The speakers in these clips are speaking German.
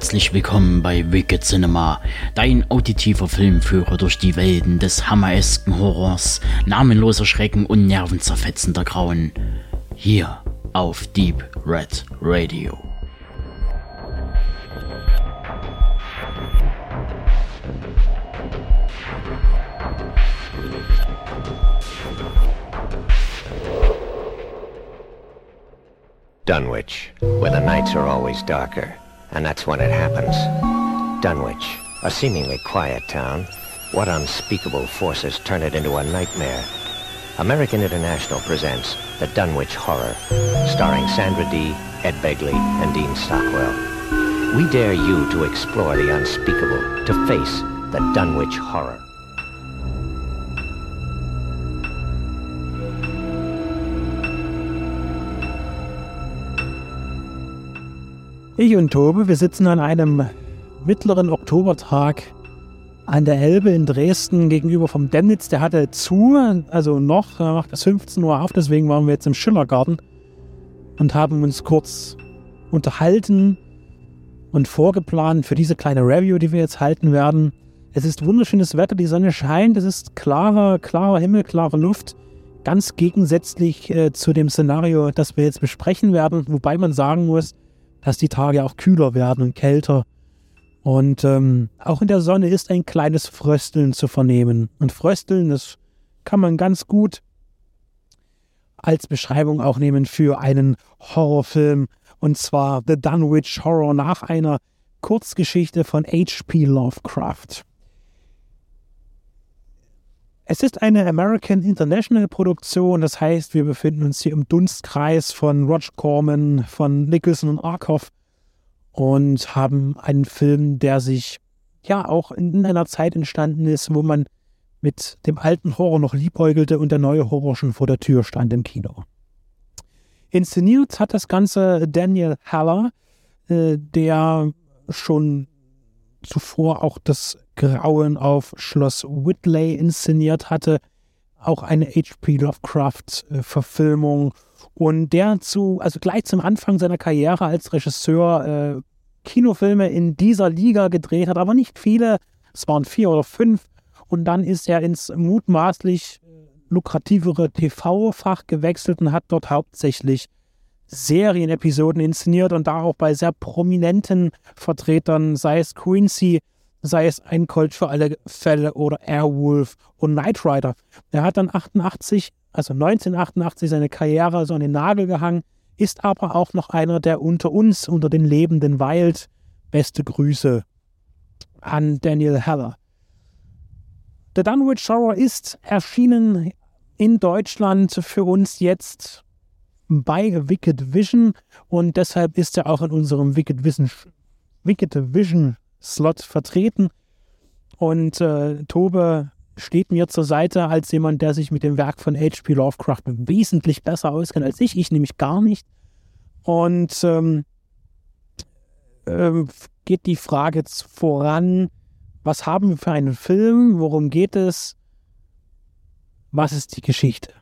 Herzlich willkommen bei Wicked Cinema, dein auditiver Filmführer durch die Welten des hammeresken Horrors, namenloser Schrecken und nervenzerfetzender Grauen. Hier auf Deep Red Radio. Dunwich, where the nights are always darker. And that's when it happens. Dunwich, a seemingly quiet town. What unspeakable forces turn it into a nightmare? American International presents The Dunwich Horror, starring Sandra Dee, Ed Begley, and Dean Stockwell. We dare you to explore the unspeakable, to face the Dunwich Horror. Ich und Tobe, wir sitzen an einem mittleren Oktobertag an der Elbe in Dresden gegenüber vom Demnitz. Der hatte zu, also noch, er macht es 15 Uhr auf, deswegen waren wir jetzt im Schillergarten und haben uns kurz unterhalten und vorgeplant für diese kleine Review, die wir jetzt halten werden. Es ist wunderschönes Wetter, die Sonne scheint, es ist klarer, klarer Himmel, klare Luft. Ganz gegensätzlich äh, zu dem Szenario, das wir jetzt besprechen werden, wobei man sagen muss, dass die Tage auch kühler werden und kälter. Und ähm, auch in der Sonne ist ein kleines Frösteln zu vernehmen. Und Frösteln, das kann man ganz gut als Beschreibung auch nehmen für einen Horrorfilm. Und zwar The Dunwich Horror nach einer Kurzgeschichte von H.P. Lovecraft. Es ist eine American International Produktion, das heißt, wir befinden uns hier im Dunstkreis von Roger Corman, von Nicholson und Arkoff und haben einen Film, der sich ja auch in einer Zeit entstanden ist, wo man mit dem alten Horror noch liebäugelte und der neue Horror schon vor der Tür stand im Kino. Inszeniert hat das Ganze Daniel Haller, äh, der schon zuvor auch das Grauen auf Schloss Whitley inszeniert hatte, auch eine H.P. Lovecraft-Verfilmung. Und der zu, also gleich zum Anfang seiner Karriere als Regisseur äh, Kinofilme in dieser Liga gedreht hat, aber nicht viele. Es waren vier oder fünf. Und dann ist er ins mutmaßlich lukrativere TV-Fach gewechselt und hat dort hauptsächlich Serienepisoden inszeniert und da auch bei sehr prominenten Vertretern, sei es Quincy, sei es ein Colt für alle Fälle oder Airwolf und Knight Rider. Er hat dann 88, also 1988 seine Karriere so an den Nagel gehangen, ist aber auch noch einer, der unter uns, unter den Lebenden weilt. Beste Grüße an Daniel Heller. The Dunwich Horror ist erschienen in Deutschland für uns jetzt bei Wicked Vision und deshalb ist er auch in unserem Wicked Vision, Wicked Vision Slot vertreten. Und äh, Tobe steht mir zur Seite als jemand, der sich mit dem Werk von H.P. Lovecraft wesentlich besser auskennt als ich. Ich nämlich gar nicht. Und ähm, äh, geht die Frage jetzt voran, was haben wir für einen Film? Worum geht es? Was ist die Geschichte?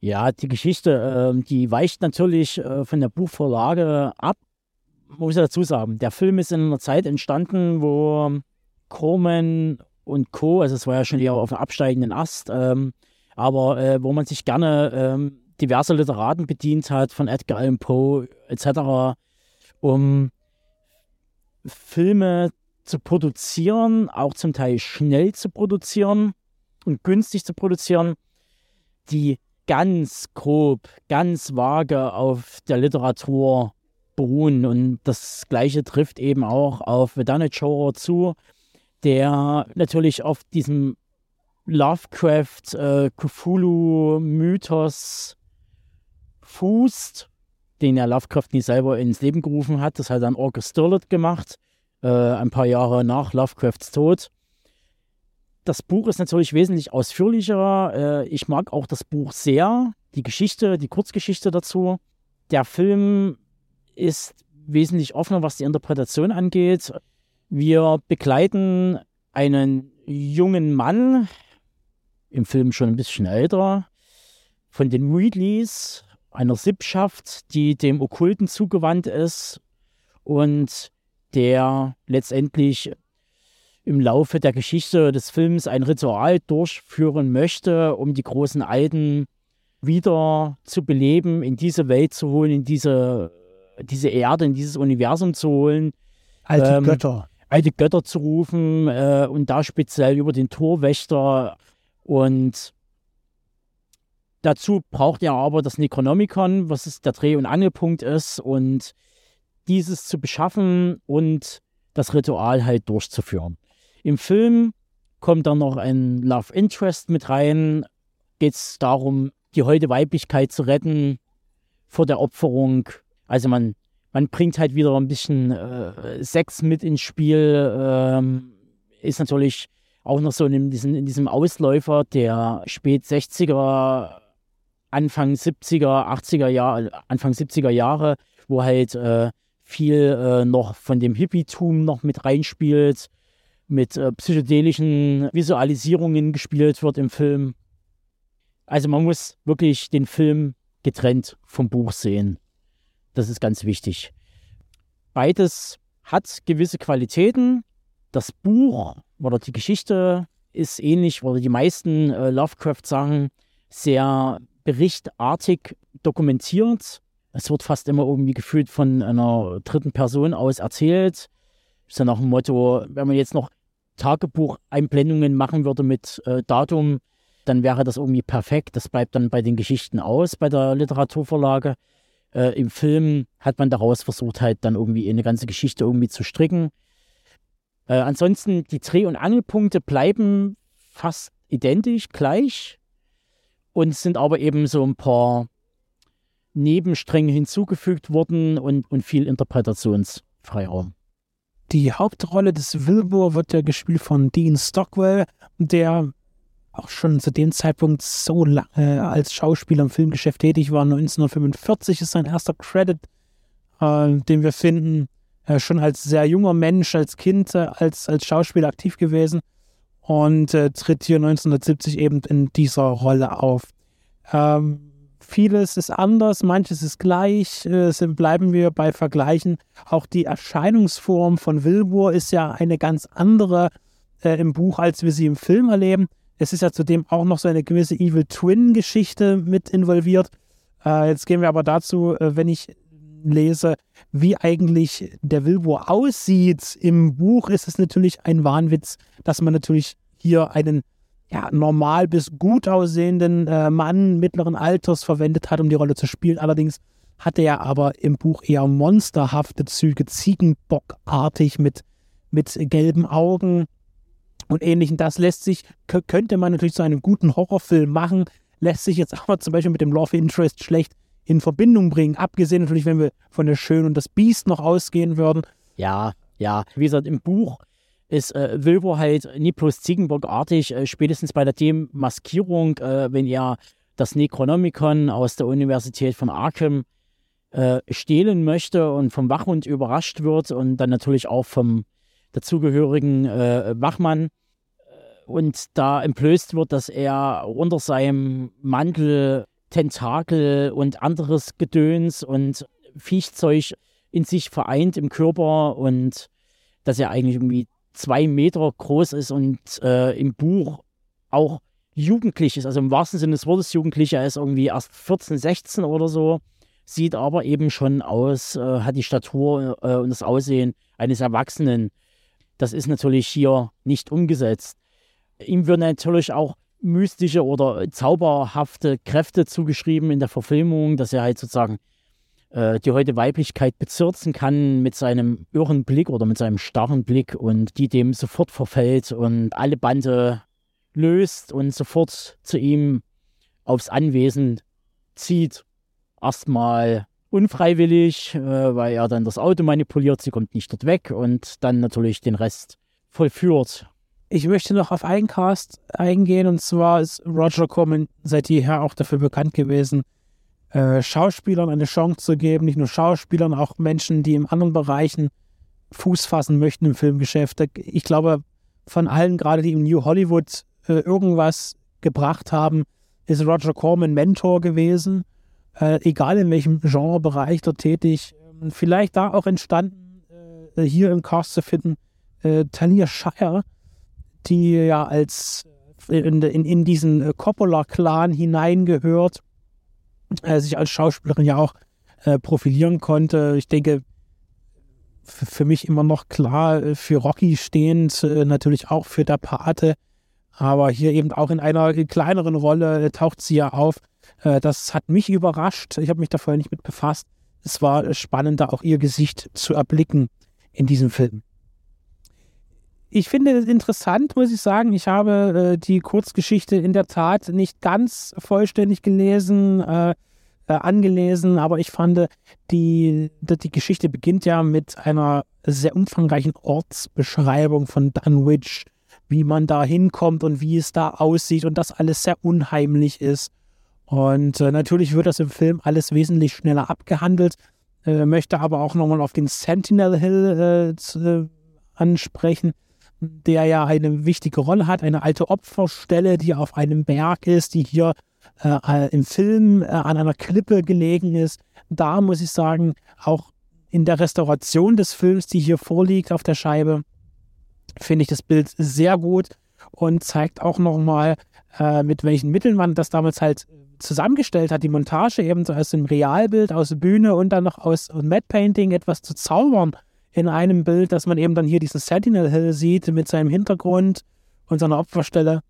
Ja, die Geschichte, äh, die weicht natürlich äh, von der Buchvorlage ab muss ich dazu sagen, der Film ist in einer Zeit entstanden, wo Corman und Co., also es war ja schon eher auf einem absteigenden Ast, ähm, aber äh, wo man sich gerne ähm, diverse Literaten bedient hat, von Edgar Allan Poe etc., um Filme zu produzieren, auch zum Teil schnell zu produzieren und günstig zu produzieren, die ganz grob, ganz vage auf der Literatur beruhen. Und das Gleiche trifft eben auch auf Vedanic Horror zu, der natürlich auf diesem Lovecraft äh, Cthulhu-Mythos fußt, den er Lovecraft nie selber ins Leben gerufen hat. Das hat dann August Stirlett gemacht, äh, ein paar Jahre nach Lovecrafts Tod. Das Buch ist natürlich wesentlich ausführlicher. Äh, ich mag auch das Buch sehr. die Geschichte, die Kurzgeschichte dazu. Der Film ist wesentlich offener, was die Interpretation angeht. Wir begleiten einen jungen Mann, im Film schon ein bisschen älter, von den Readleys, einer Sippschaft, die dem Okkulten zugewandt ist und der letztendlich im Laufe der Geschichte des Films ein Ritual durchführen möchte, um die großen Alten wieder zu beleben, in diese Welt zu holen, in diese, diese Erde, in dieses Universum zu holen. Alte ähm, Götter. Alte Götter zu rufen äh, und da speziell über den Torwächter. Und dazu braucht er aber das Necronomicon, was ist der Dreh- und Angelpunkt ist, und dieses zu beschaffen und das Ritual halt durchzuführen. Im Film kommt dann noch ein Love Interest mit rein. Geht es darum, die heute Weiblichkeit zu retten vor der Opferung. Also man, man bringt halt wieder ein bisschen äh, Sex mit ins Spiel. Ähm, ist natürlich auch noch so in diesem, in diesem Ausläufer der spät 60er, Anfang 70er, 80er Jahre, Anfang 70er Jahre, wo halt äh, viel äh, noch von dem Hippie-Tum noch mit reinspielt mit äh, psychedelischen Visualisierungen gespielt wird im Film. Also man muss wirklich den Film getrennt vom Buch sehen. Das ist ganz wichtig. Beides hat gewisse Qualitäten. Das Buch oder die Geschichte ist ähnlich, oder die meisten äh, Lovecraft-Sachen sehr berichtartig dokumentiert. Es wird fast immer irgendwie gefühlt von einer dritten Person aus erzählt. Ist ja nach dem Motto, wenn man jetzt noch Tagebucheinblendungen machen würde mit äh, Datum, dann wäre das irgendwie perfekt. Das bleibt dann bei den Geschichten aus, bei der Literaturvorlage. Äh, Im Film hat man daraus versucht, halt dann irgendwie eine ganze Geschichte irgendwie zu stricken. Äh, ansonsten, die Dreh- und Angelpunkte bleiben fast identisch, gleich. Und sind aber eben so ein paar Nebenstränge hinzugefügt worden und, und viel Interpretationsfreiraum. Die Hauptrolle des Wilbur wird ja gespielt von Dean Stockwell, der auch schon zu dem Zeitpunkt so lange als Schauspieler im Filmgeschäft tätig war. 1945 ist sein erster Credit, äh, den wir finden. Äh, schon als sehr junger Mensch, als Kind, äh, als, als Schauspieler aktiv gewesen und äh, tritt hier 1970 eben in dieser Rolle auf. Ähm, Vieles ist anders, manches ist gleich, äh, sind, bleiben wir bei Vergleichen. Auch die Erscheinungsform von Wilbur ist ja eine ganz andere äh, im Buch, als wir sie im Film erleben. Es ist ja zudem auch noch so eine gewisse Evil Twin-Geschichte mit involviert. Äh, jetzt gehen wir aber dazu, äh, wenn ich lese, wie eigentlich der Wilbur aussieht. Im Buch ist es natürlich ein Wahnwitz, dass man natürlich hier einen ja, normal bis gut aussehenden äh, Mann mittleren Alters verwendet hat, um die Rolle zu spielen. Allerdings hatte er aber im Buch eher monsterhafte Züge, Ziegenbockartig mit, mit gelben Augen und ähnlichen. Das lässt sich, könnte man natürlich zu einem guten Horrorfilm machen, lässt sich jetzt aber zum Beispiel mit dem Love Interest schlecht in Verbindung bringen. Abgesehen natürlich, wenn wir von der Schön und das Biest noch ausgehen würden. Ja, ja. Wie gesagt, im Buch ist äh, Wilbur halt nie bloß Ziegenbock-artig, äh, spätestens bei der Demaskierung, äh, wenn er das Necronomicon aus der Universität von Arkham äh, stehlen möchte und vom Wachhund überrascht wird und dann natürlich auch vom dazugehörigen äh, Wachmann und da entblößt wird, dass er unter seinem Mantel Tentakel und anderes Gedöns und Viechzeug in sich vereint im Körper und dass er eigentlich irgendwie zwei Meter groß ist und äh, im Buch auch jugendlich ist, also im wahrsten Sinne des Wortes jugendlich, er ist irgendwie erst 14, 16 oder so, sieht aber eben schon aus, äh, hat die Statur äh, und das Aussehen eines Erwachsenen. Das ist natürlich hier nicht umgesetzt. Ihm würden natürlich auch mystische oder zauberhafte Kräfte zugeschrieben in der Verfilmung, dass er halt sozusagen äh, die heute Weiblichkeit bezirzen kann mit seinem irren Blick oder mit seinem starren Blick und die dem sofort verfällt und alle Bande löst und sofort zu ihm aufs Anwesen zieht. Erstmal unfreiwillig, äh, weil er dann das Auto manipuliert, sie kommt nicht dort weg und dann natürlich den Rest vollführt. Ich möchte noch auf einen Cast eingehen und zwar ist Roger Corman seit jeher auch dafür bekannt gewesen, äh, Schauspielern eine Chance zu geben, nicht nur Schauspielern, auch Menschen, die in anderen Bereichen Fuß fassen möchten im Filmgeschäft. Ich glaube, von allen, gerade die im New Hollywood äh, irgendwas gebracht haben, ist Roger Corman Mentor gewesen, äh, egal in welchem Genrebereich dort tätig. Ähm, vielleicht da auch entstanden, äh, hier im Cast zu finden, äh, Talia Shire, die ja als äh, in, in, in diesen äh, Coppola-Clan hineingehört, äh, sich als Schauspielerin ja auch äh, profilieren konnte. Ich denke, für mich immer noch klar äh, für Rocky stehend, natürlich auch für der Pate, aber hier eben auch in einer kleineren Rolle taucht sie ja auf. Das hat mich überrascht. Ich habe mich da vorher nicht mit befasst. Es war spannend, da auch ihr Gesicht zu erblicken in diesem Film ich finde es interessant, muss ich sagen. Ich habe äh, die Kurzgeschichte in der Tat nicht ganz vollständig gelesen, äh, äh, angelesen, aber ich fand, die, die Geschichte beginnt ja mit einer sehr umfangreichen Ortsbeschreibung von Dunwich, wie man da hinkommt und wie es da aussieht und das alles sehr unheimlich ist. Und äh, natürlich wird das im Film alles wesentlich schneller abgehandelt, äh, möchte aber auch nochmal auf den Sentinel Hill äh, ansprechen der ja eine wichtige Rolle hat, eine alte Opferstelle, die auf einem Berg ist, die hier äh, im Film äh, an einer Klippe gelegen ist. Da muss ich sagen, auch in der Restauration des Films, die hier vorliegt auf der Scheibe, finde ich das Bild sehr gut und zeigt auch nochmal, äh, mit welchen Mitteln man das damals halt zusammengestellt hat, die Montage eben so aus dem Realbild, aus Bühne und dann noch aus Matte Painting etwas zu zaubern in einem Bild, dass man eben dann hier diesen Sentinel Hill sieht mit seinem Hintergrund und seiner Opferstelle.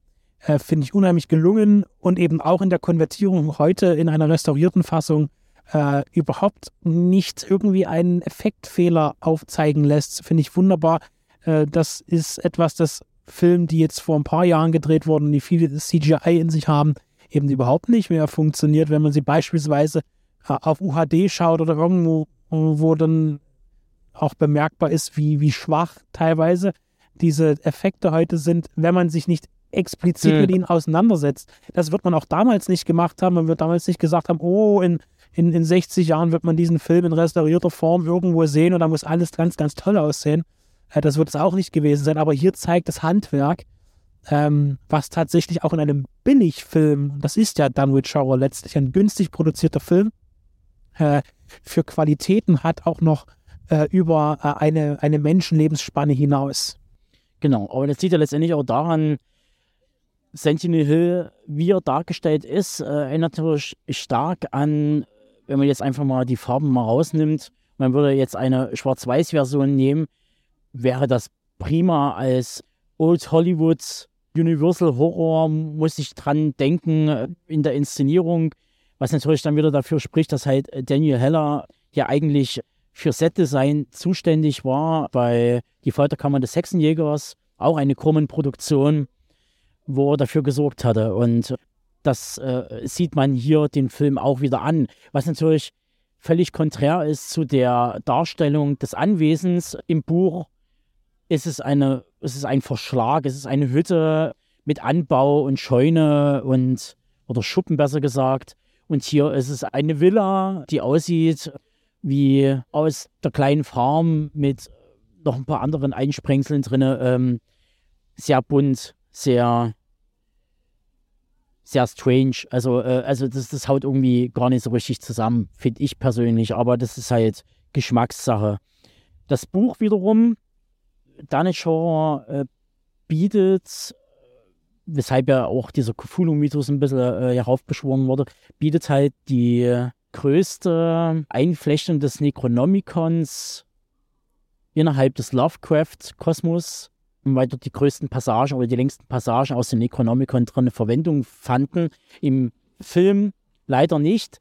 Äh, Finde ich unheimlich gelungen und eben auch in der Konvertierung heute in einer restaurierten Fassung äh, überhaupt nicht irgendwie einen Effektfehler aufzeigen lässt. Finde ich wunderbar. Äh, das ist etwas, das Filme, die jetzt vor ein paar Jahren gedreht wurden, die viele CGI in sich haben, eben überhaupt nicht mehr funktioniert, wenn man sie beispielsweise äh, auf UHD schaut oder irgendwo, wo dann auch bemerkbar ist, wie, wie schwach teilweise diese Effekte heute sind, wenn man sich nicht explizit mhm. mit ihnen auseinandersetzt. Das wird man auch damals nicht gemacht haben. Man wird damals nicht gesagt haben, oh, in, in, in 60 Jahren wird man diesen Film in restaurierter Form irgendwo sehen und da muss alles ganz, ganz toll aussehen. Äh, das wird es auch nicht gewesen sein. Aber hier zeigt das Handwerk, ähm, was tatsächlich auch in einem Billigfilm, das ist ja Dunwich Shower letztlich ein günstig produzierter Film, äh, für Qualitäten hat auch noch äh, über äh, eine, eine Menschenlebensspanne hinaus. Genau, aber das sieht ja letztendlich auch daran, Sentinel Hill, wie er dargestellt ist, äh, erinnert natürlich stark an, wenn man jetzt einfach mal die Farben mal rausnimmt, man würde jetzt eine Schwarz-Weiß-Version nehmen, wäre das prima als Old Hollywood Universal Horror, muss ich dran denken äh, in der Inszenierung, was natürlich dann wieder dafür spricht, dass halt Daniel Heller ja eigentlich für Setdesign zuständig war bei Die Folterkammer des Hexenjägers, auch eine Krummen-Produktion, wo er dafür gesorgt hatte. Und das äh, sieht man hier den Film auch wieder an, was natürlich völlig konträr ist zu der Darstellung des Anwesens im Buch. Ist es, eine, ist es ein Verschlag, ist es eine Hütte mit Anbau und Scheune und oder Schuppen besser gesagt. Und hier ist es eine Villa, die aussieht wie aus der kleinen Farm mit noch ein paar anderen Einsprengseln drin. Ähm, sehr bunt, sehr, sehr strange. Also, äh, also das, das haut irgendwie gar nicht so richtig zusammen, finde ich persönlich. Aber das ist halt Geschmackssache. Das Buch wiederum, Danischer äh, bietet, weshalb ja auch dieser Cthulhu-Mythos ein bisschen äh, heraufbeschworen wurde, bietet halt die größte Einflechtung des Necronomicons innerhalb des Lovecraft-Kosmos, weil dort die größten Passagen oder die längsten Passagen aus dem Necronomicon drin Verwendung fanden. Im Film leider nicht.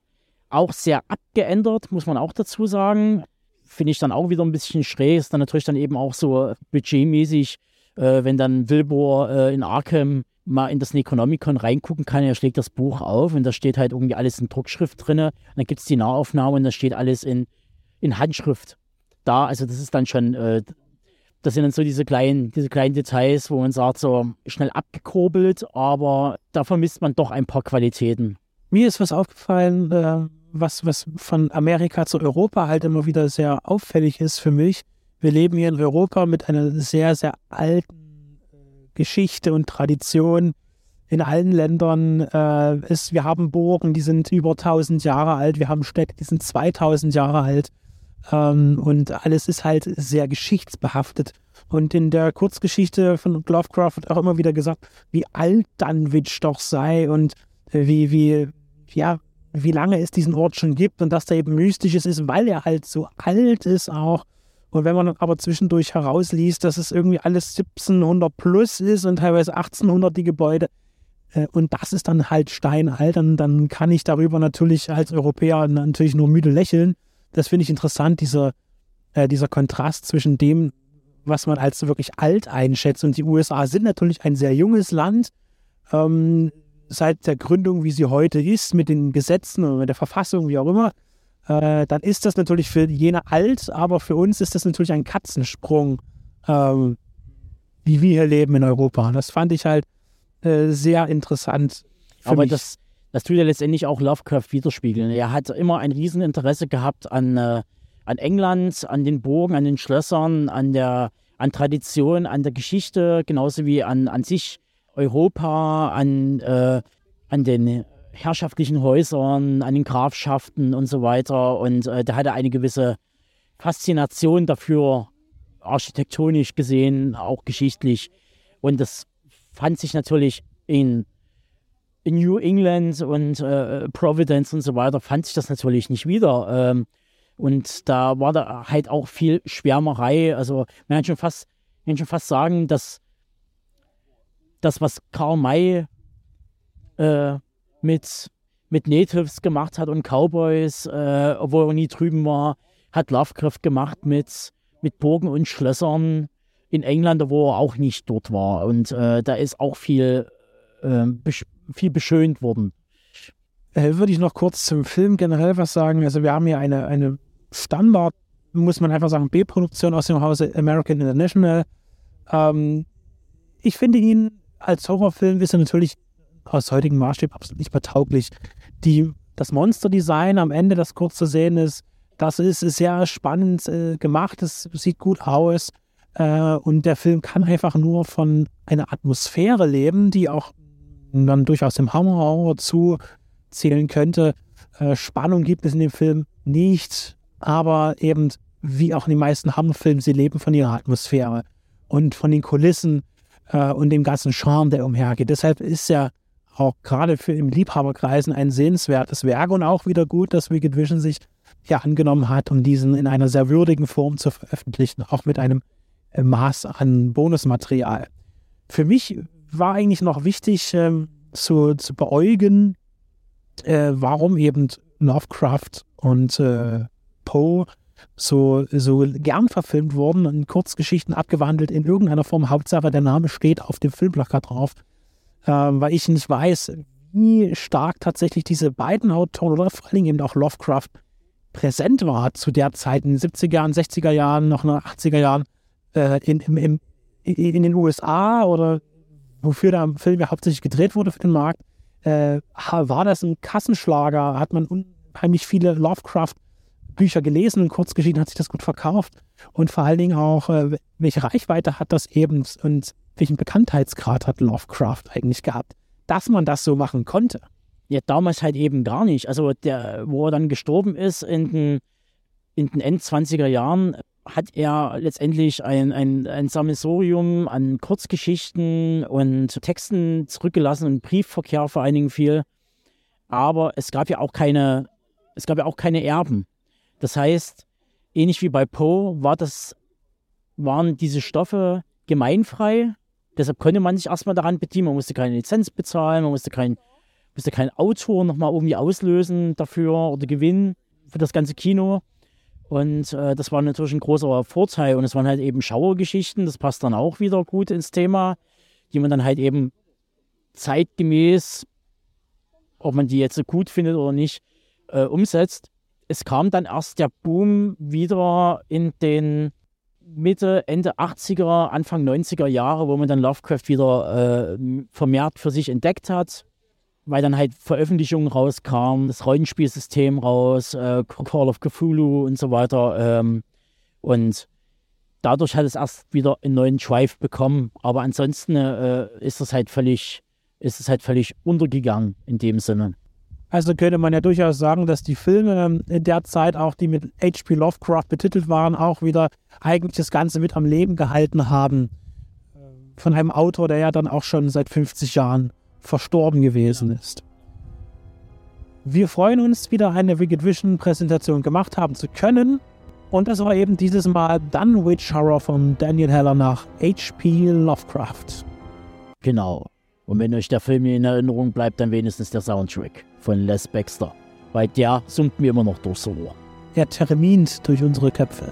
Auch sehr abgeändert, muss man auch dazu sagen. Finde ich dann auch wieder ein bisschen schräg. Ist dann natürlich dann eben auch so budgetmäßig, äh, wenn dann Wilbur äh, in Arkham mal in das Necronomicon reingucken kann. Er schlägt das Buch auf und da steht halt irgendwie alles in Druckschrift drin. Dann gibt es die Nahaufnahme und da steht alles in, in Handschrift da. Also das ist dann schon, äh, das sind dann so diese kleinen, diese kleinen Details, wo man sagt, so schnell abgekurbelt, aber da vermisst man doch ein paar Qualitäten. Mir ist was aufgefallen, äh, was, was von Amerika zu Europa halt immer wieder sehr auffällig ist für mich. Wir leben hier in Europa mit einer sehr, sehr alten Geschichte und Tradition. In allen Ländern äh, ist, wir haben Burgen, die sind über 1000 Jahre alt, wir haben Städte, die sind 2000 Jahre alt. Ähm, und alles ist halt sehr geschichtsbehaftet. Und in der Kurzgeschichte von Lovecraft wird auch immer wieder gesagt, wie alt Dunwich doch sei und äh, wie, wie, ja, wie lange es diesen Ort schon gibt und dass da eben mystisches ist, weil er halt so alt ist auch. Und wenn man aber zwischendurch herausliest, dass es irgendwie alles 1700 plus ist und teilweise 1800 die Gebäude, äh, und das ist dann halt steinalt, dann, dann kann ich darüber natürlich als Europäer natürlich nur müde lächeln. Das finde ich interessant, dieser, äh, dieser Kontrast zwischen dem, was man als wirklich alt einschätzt. Und die USA sind natürlich ein sehr junges Land. Ähm, seit der Gründung, wie sie heute ist, mit den Gesetzen und mit der Verfassung, wie auch immer, äh, dann ist das natürlich für jene alt, aber für uns ist das natürlich ein Katzensprung, ähm, wie wir hier leben in Europa. Das fand ich halt äh, sehr interessant. aber mich. das, das tut ja letztendlich auch Lovecraft widerspiegeln. Er hat immer ein Rieseninteresse gehabt an, äh, an England, an den Burgen, an den Schlössern, an der an Tradition, an der Geschichte, genauso wie an, an sich Europa, an, äh, an den herrschaftlichen Häusern, an den Grafschaften und so weiter. Und äh, da hatte eine gewisse Faszination dafür, architektonisch gesehen, auch geschichtlich. Und das fand sich natürlich in, in New England und äh, Providence und so weiter, fand sich das natürlich nicht wieder. Ähm, und da war da halt auch viel Schwärmerei. Also man kann schon fast, man kann schon fast sagen, dass das, was Karl May äh, mit, mit Natives gemacht hat und Cowboys, äh, obwohl er nie drüben war, hat Lovecraft gemacht mit, mit Burgen und Schlössern in England, wo er auch nicht dort war. Und äh, da ist auch viel, äh, besch viel beschönt worden. Äh, würde ich noch kurz zum Film generell was sagen. Also wir haben hier eine, eine Standard, muss man einfach sagen, B-Produktion aus dem Hause American International. Ähm, ich finde ihn als Horrorfilm ist er natürlich aus heutigem Maßstab absolut nicht mehr tauglich. Die, das Monster-Design am Ende, das kurz zu sehen ist, das ist sehr spannend äh, gemacht, es sieht gut aus. Äh, und der Film kann einfach nur von einer Atmosphäre leben, die auch dann durchaus dem Hammer-Horror zuzählen könnte. Äh, Spannung gibt es in dem Film nicht, aber eben wie auch in den meisten Hammerfilmen, sie leben von ihrer Atmosphäre und von den Kulissen äh, und dem ganzen Charme, der umhergeht. Deshalb ist er auch gerade für im Liebhaberkreisen ein sehenswertes Werk und auch wieder gut, dass Wicked Vision sich ja angenommen hat, um diesen in einer sehr würdigen Form zu veröffentlichen, auch mit einem äh, Maß an Bonusmaterial. Für mich war eigentlich noch wichtig ähm, zu, zu beäugen, äh, warum eben Lovecraft und äh, Poe so, so gern verfilmt wurden und Kurzgeschichten abgewandelt in irgendeiner Form. Hauptsache der Name steht auf dem Filmplakat drauf, weil ich nicht weiß, wie stark tatsächlich diese beiden Autoren oder vor allem eben auch Lovecraft präsent war zu der Zeit in den 70er Jahren, 60er Jahren, noch in den 80er Jahren äh, in, in, in, den USA oder wofür der Film ja hauptsächlich gedreht wurde für den Markt, äh, war das ein Kassenschlager, hat man unheimlich viele Lovecraft Bücher gelesen und Kurzgeschichten hat sich das gut verkauft. Und vor allen Dingen auch, äh, welche Reichweite hat das eben und welchen Bekanntheitsgrad hat Lovecraft eigentlich gehabt, dass man das so machen konnte. Ja, damals halt eben gar nicht. Also der, wo er dann gestorben ist in den, in den End 20er Jahren, hat er letztendlich ein, ein, ein Sammelsurium an Kurzgeschichten und Texten zurückgelassen und Briefverkehr vor allen Dingen viel. Aber es gab ja auch keine, es gab ja auch keine Erben. Das heißt, ähnlich wie bei Poe war das, waren diese Stoffe gemeinfrei. Deshalb konnte man sich erstmal daran bedienen. Man musste keine Lizenz bezahlen, man musste kein, musste keinen Autor nochmal irgendwie auslösen dafür oder gewinnen für das ganze Kino. Und äh, das war natürlich ein großer Vorteil. Und es waren halt eben Schauergeschichten, das passt dann auch wieder gut ins Thema, die man dann halt eben zeitgemäß, ob man die jetzt so gut findet oder nicht, äh, umsetzt es kam dann erst der Boom wieder in den Mitte, Ende 80er, Anfang 90er Jahre, wo man dann Lovecraft wieder äh, vermehrt für sich entdeckt hat, weil dann halt Veröffentlichungen rauskamen, das Rollenspielsystem raus, äh, Call of Cthulhu und so weiter. Ähm, und dadurch hat es erst wieder einen neuen Drive bekommen. Aber ansonsten äh, ist es halt völlig, ist es halt völlig untergegangen in dem Sinne. Also könnte man ja durchaus sagen, dass die Filme in der Zeit auch, die mit H.P. Lovecraft betitelt waren, auch wieder eigentlich das Ganze mit am Leben gehalten haben. Von einem Autor, der ja dann auch schon seit 50 Jahren verstorben gewesen ist. Wir freuen uns, wieder eine Wicked Vision Präsentation gemacht haben zu können. Und das war eben dieses Mal Dunwich Horror von Daniel Heller nach H.P. Lovecraft. Genau. Und wenn euch der Film in Erinnerung bleibt, dann wenigstens der Soundtrack von Les Baxter. Weil der summt mir immer noch durchs Ohr. Er termint durch unsere Köpfe.